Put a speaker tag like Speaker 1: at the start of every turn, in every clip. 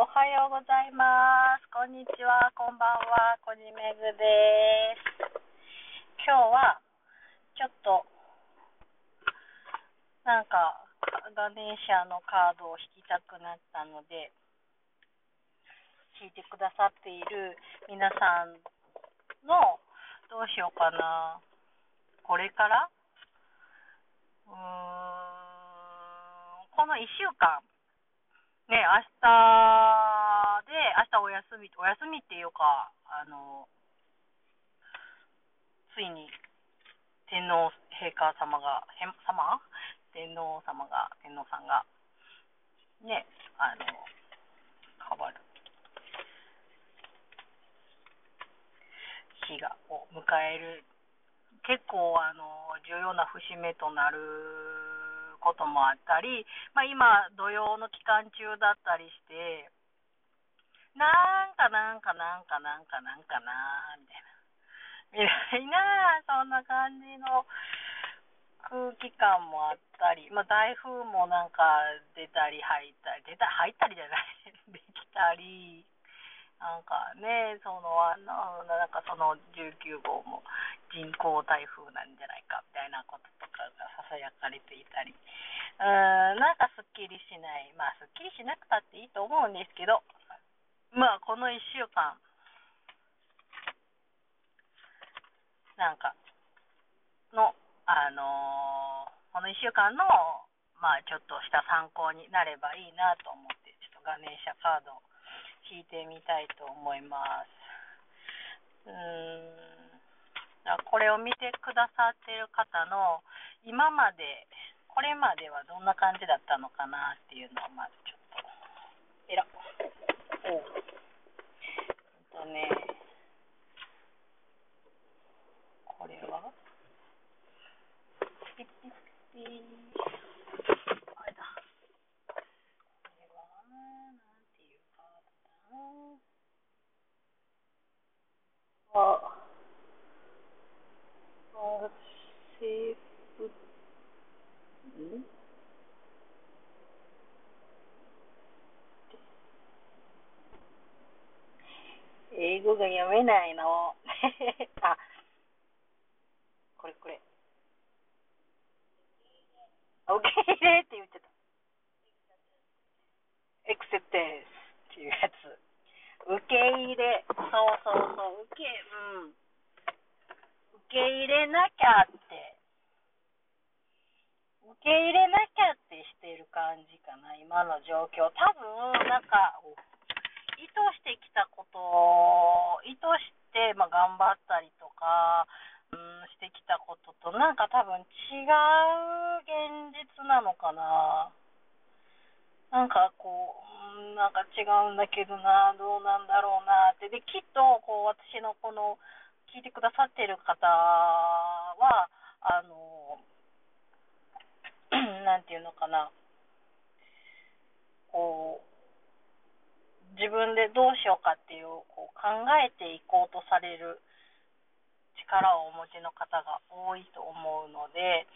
Speaker 1: おはようございます。こんにちは、こんばんは、こじめぐです。今日は、ちょっと、なんか、ガネーシャのカードを引きたくなったので、聞いてくださっている皆さんの、どうしようかな。これから？うーん、この1週間、ね、明日で、明日お休み、お休みっていうか、あの、ついに天皇陛下様が、へ様？天皇様が、天皇さんが、ね、あの、変わる日が、を迎える、結構、あの、重要な節目となることもあったり、まあ、今、土曜の期間中だったりして、なんかなんかなんかなんかなんかなみたいな。みたいな、そんな感じの空気感もあったり、まあ、台風もなんか出たり入ったり、出た入ったりじゃない、できたり、なんかね、その、あの、なんかその19号も人工台風なんじゃないかみたいなこととかがささやかれていたり、うーん、なんかすっきりしない、まあすっきりしなくたっていいと思うんですけど、まあこの1週間、なんか、の、あのーこの1週間の、まあちょっとした参考になればいいなと思って、ちょっとガネーシャカードを聞いてみたいと思います。うーん。これを見てくださってる方の、今まで、これまではどんな感じだったのかなっていうのをまずちょっと、えら。おう。えっとね、これはピッピッピー。あれだ。これは、なんていうカードだあ、あ、セーフ、ん英語が読めないの。あ、これこれ。受け入れって言ってた。エクセプテンスっていうやつ。受け入れ。そうそうそう。受け、うん。受け入れなきゃって。受け入れなきゃってしてる感じかな、今の状況。多分、なんか、意図してきたことを、意図して、まあ、頑張ったりとか、うん、してきたことと、なんか多分違う現実なのかな。なんかこ、うんなんか違うんだけどな、どうなんだろうなって。で、きっと、こう、私のこの、聞いてくださってる方は、あの、なんていうのかな。こう、自分でどうしようかっていう、こう考えていこうとされる力をお持ちの方が多いと思うので、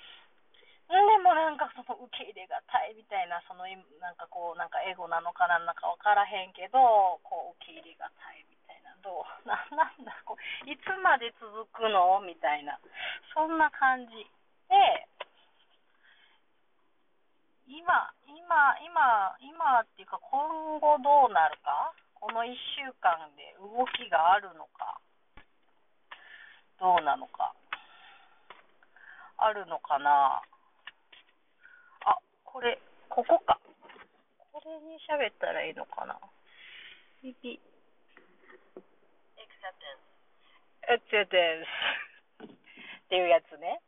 Speaker 1: なんかその受け入れがたいみたいな、そのなんかこう、なんかエゴなのかなんだかわからへんけど、こう受け入れがたいみたいな、どう、なんなんだ、こういつまで続くの？みたいな、そんな感じで、今、今、今、今っていうか今後どうなるか、この1週間で動きがあるのか、どうなのか、あるのかな？あ、これ、ここか。これに喋ったらいいのかな。ピピ。エクセテンス。っていうやつね。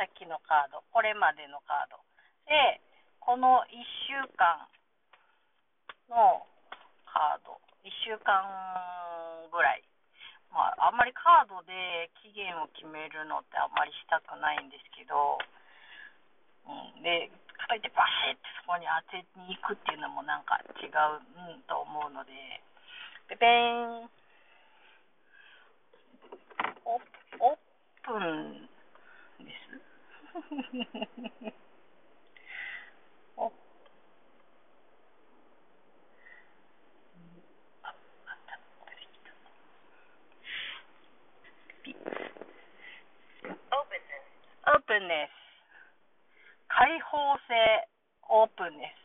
Speaker 1: さっきのカード。これまでのカード。で、この1週間のカード。1週間ぐらい。まあ、あんまりカードで期限を決めるのってあんまりしたくないんですけど、うん、でかといってバシッてそこに当てに行くっていうのもなんか違う、うん、と思うので。ペペーン。オオープンです。おオープンです。開放性、オープンネス。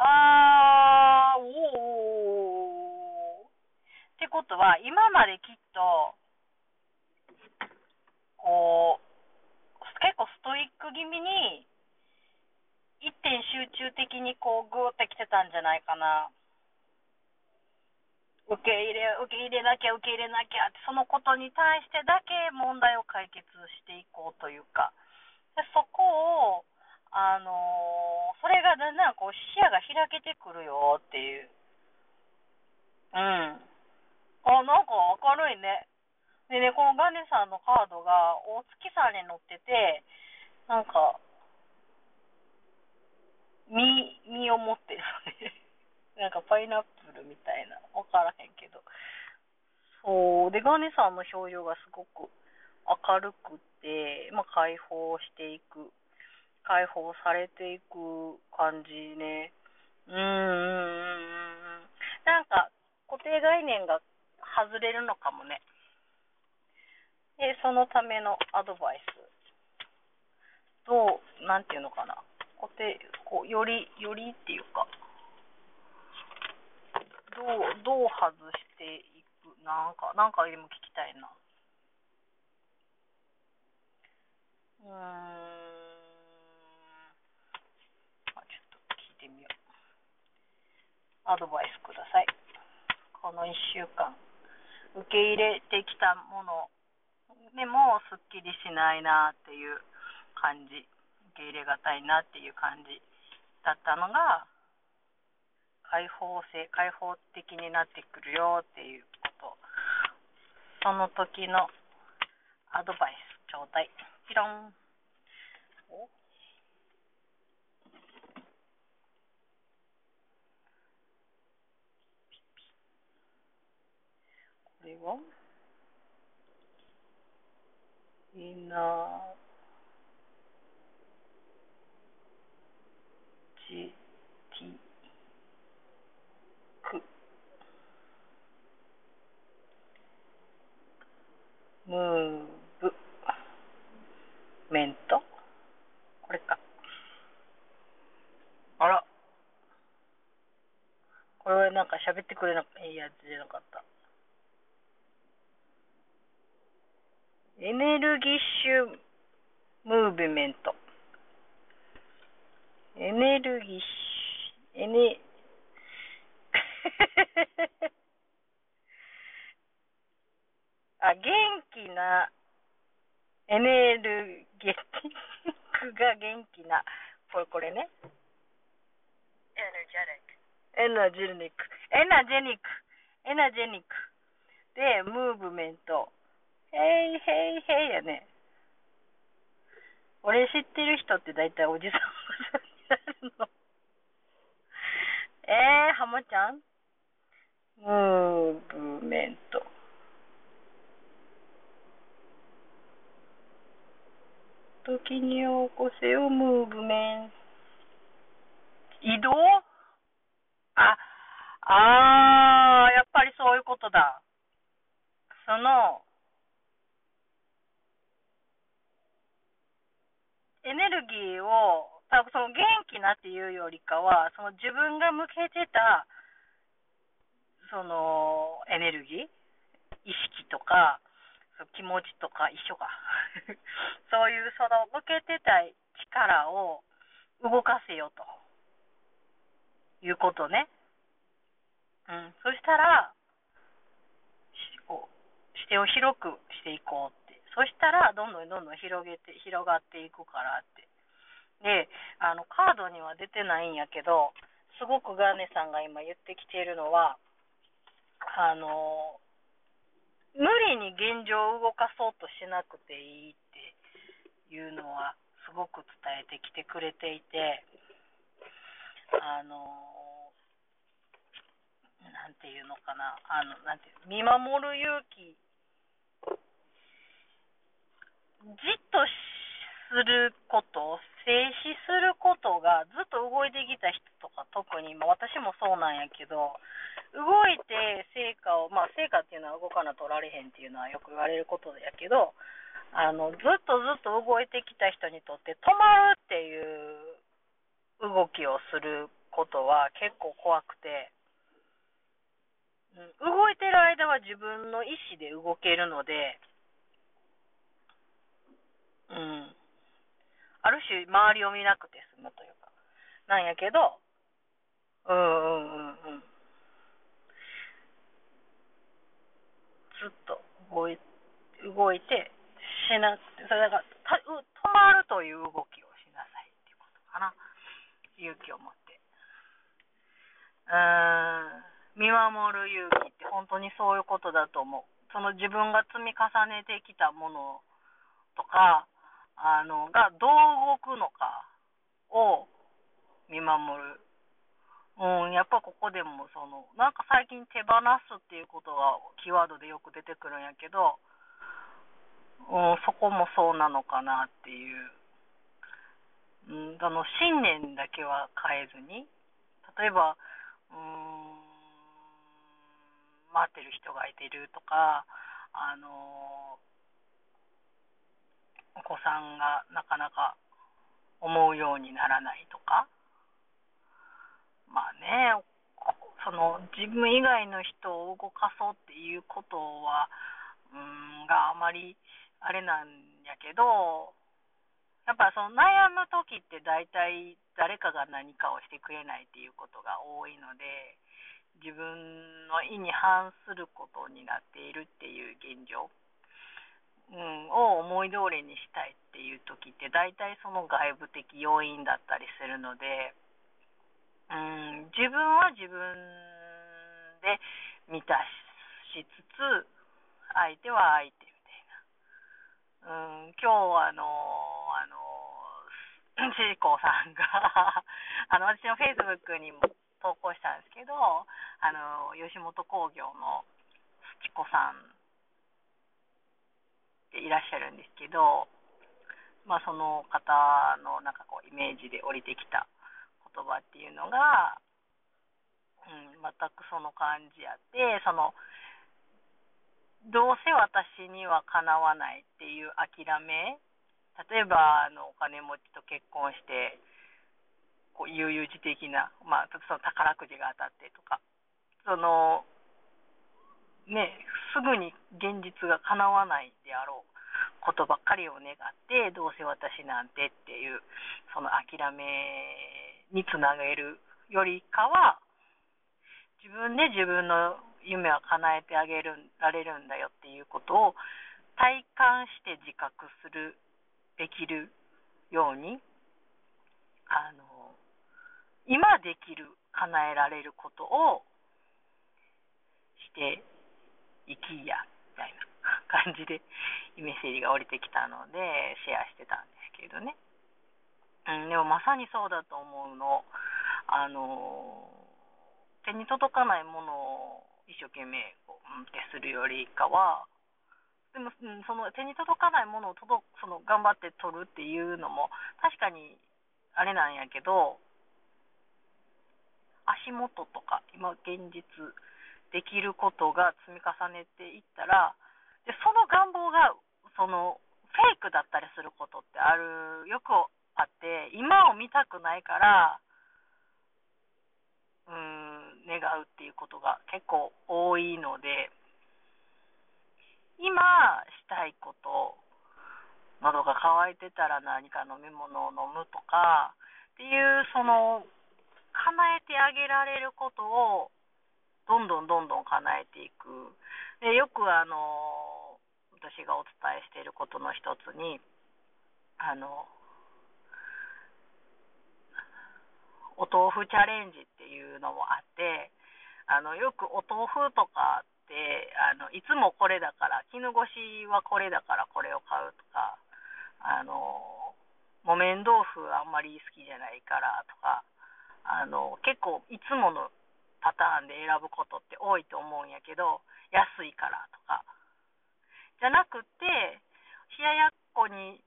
Speaker 1: あー、おー。ってことは、今まできっと、こう、結構ストイック気味に、一点集中的にこう、ぐーってきてたんじゃないかな。受け入れ、受け入れなきゃ、受け入れなきゃって、そのことに対してだけ問題を解決していこうというか、でそこを、あの、それがだんだんこう視野が開けてくるよっていう。うん。あ、なんか明るいね。でね、このガネさんのカードが大月さんに乗ってて、なんか、実、実を持ってる。なんかパイナップルみたいな。わからへんけど。そう。で、ガネさんの表情がすごく明るくて、まあ、解放していく。解放されていく感じね。うんうんうん。なんか、固定概念が外れるのかもね。で、そのためのアドバイス。どう、なんていうのかな。固定、こう、より、よりっていうか、どう、どう外していくなんか、なんかでも聞きたいな。うーん。あ、ちょっと聞いてみよう。アドバイスください。この1週間、受け入れてきたものでもすっきりしないなっていう感じ。受け入れがたいなっていう感じだったのが、開放性、開放的になってくるよっていうこと。その時のアドバイスちょうだい。ピロン。おこれはいいなち、き、く。ムーブ、メント。これか。あら。これはなんか喋ってくれないやつじゃなかった。エネルギッシュムーブメント。エネルギッシュ、エネ、あ、元気な、エネルゲティックが元気な、これ、これね。エナジェニック。エナジェニック。エナジェニック。で、ムーブメント。ヘイヘイヘイやね。俺知ってる人って大体おじさんになるの。えー、浜ちゃん？ムーブメント。時に起こせよ、ムーブメント。移動？あ、あー、やっぱりそういうことだ。その、エネルギーを、多分その元気なっていうよりかは、その自分が向けてた、そのエネルギー、意識とか、その気持ちとか一緒か。そういうその向けてた力を動かせよと。いうことね。うん。そしたら、こう、視点を広くしていこうそしたら、どんどんどんどん広げて、広がっていくからって。で、あの、カードには出てないんやけど、すごくガーネさんが今言ってきているのは、あの、無理に現状を動かそうとしなくていいっていうのは、すごく伝えてきてくれていて、あの、なんていうのかな、あの、なんていう、見守る勇気じっとすること、静止することがずっと動いてきた人とか特に、まあ、私もそうなんやけど、動いて成果を、まあ成果っていうのは動かな取られへんっていうのはよく言われることやけど、あの、ずっとずっと動いてきた人にとって止まるっていう動きをすることは結構怖くて、動いてる間は自分の意思で動けるので、うん。ある種、周りを見なくて済むというか、なんやけど、うんうんうんうん。ずっと動い動いて、しなくて、それだからた、止まるという動きをしなさいっていうことかな。勇気を持って。うん、見守る勇気って本当にそういうことだと思う。その自分が積み重ねてきたものとか、あの、がどう動くのかを見守る。うん、やっぱここでもその、なんか最近手放すっていうことがキーワードでよく出てくるんやけど、うん、そこもそうなのかなっていう。うん、あの、信念だけは変えずに、例えば、うん、待ってる人がいてるとか、あのお子さんがなかなか思うようにならないとか、まあね、その自分以外の人を動かそうっていうことは、うん、があまりあれなんやけど、やっぱその悩む時って大体誰かが何かをしてくれないっていうことが多いので、自分の意に反することになっているっていう現状。うん、を思い通りにしたいっていう時って大体その外部的要因だったりするので、うん、自分は自分で満たしつつ相手は相手みたいな、うん、今日あのあのシーコさんが あの私のフェイスブックにも投稿したんですけどあの吉本興業の土子さんいらっしゃるんですけど、まあ、その方のなんかこうイメージで降りてきた言葉っていうのが、うん、全くその感じやってそのどうせ私にはかなわないっていう諦め例えばあのお金持ちと結婚してこう悠々自適な、まあ、その宝くじが当たってとかそのね、すぐに現実が叶わないであろうことばっかりを願ってどうせ私なんてっていうその諦めにつなげるよりかは自分で自分の夢は叶えてあげるられるんだよっていうことを体感して自覚するできるようにあの今できる叶えられることをしていきやみたいな 感じでメッセージが降りてきたのでシェアしてたんですけどね、うん、でもまさにそうだと思うの。あの手に届かないものを一生懸命こう、うん、ってするよりかはでも、うん、その手に届かないものを届その頑張って取るっていうのも確かにあれなんやけど足元とか今現実できることが積み重ねていったらでその願望がそのフェイクだったりすることってあるよくあって今を見たくないからうん願うっていうことが結構多いので今したいこと喉が渇いてたら何か飲み物を飲むとかっていうその叶えてあげられることをどんどんどんどん叶えていく。でよくあの私がお伝えしていることの一つにあのお豆腐チャレンジっていうのもあってあのよくお豆腐とかってあのいつもこれだから絹ごしはこれだからこれを買うとかあの木綿豆腐あんまり好きじゃないからとかあの結構いつものパターンで選ぶことって多いと思うんやけど安いからとか。じゃなくて冷ややっこに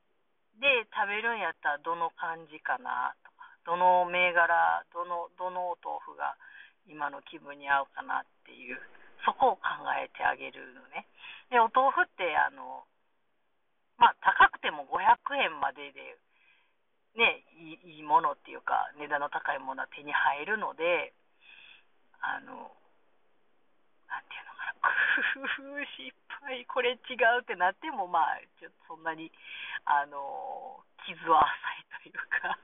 Speaker 1: で食べるんやったらどの感じかなとか。どの銘柄どのどのお豆腐が今の気分に合うかなっていうそこを考えてあげるのね。でお豆腐ってあのまあ高くても500円まででね、いいいいものっていうか、値段の高いものは手に入るので、あの、なんていうのかな、工夫失敗、これ違うってなっても、まあ、ちょっとそんなに、あの、傷は浅いというか、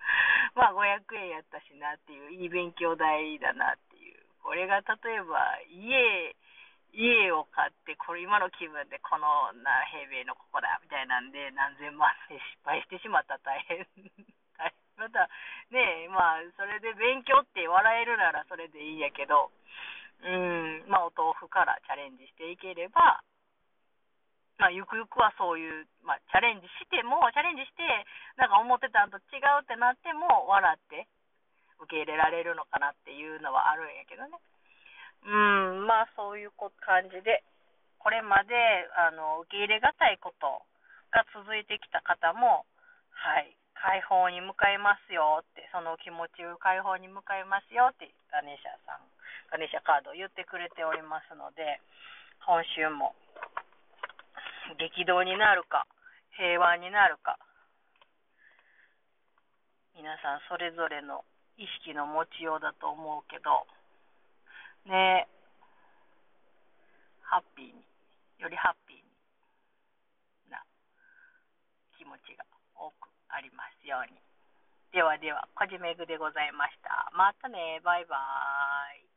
Speaker 1: まあ、500円やったしなっていう、いい勉強代だなっていう。これが例えば、家、家を買って、これ今の気分でこの何平米のここだみたいなんで、何千万で失敗してしまったら大変。また、ねまあ、それで勉強って笑えるならそれでいいやけど、うん、まあ、お豆腐からチャレンジしていければ、まあ、ゆくゆくはそういう、まあ、チャレンジしても、チャレンジして、なんか思ってたんと違うってなっても、笑って受け入れられるのかなっていうのはあるんやけどね。うん、まあそういうこ感じで、これまであの受け入れがたいことが続いてきた方も、はい、解放に向かいますよって、その気持ちを解放に向かいますよって、ガネーシャさん、ガネーシャカードを言ってくれておりますので、今週も激動になるか、平和になるか、皆さんそれぞれの意識の持ちようだと思うけど、ねハッピーに、よりハッピーにな気持ちが多くありますように。ではでは、こじめぐでございました。またね、バイバーイ。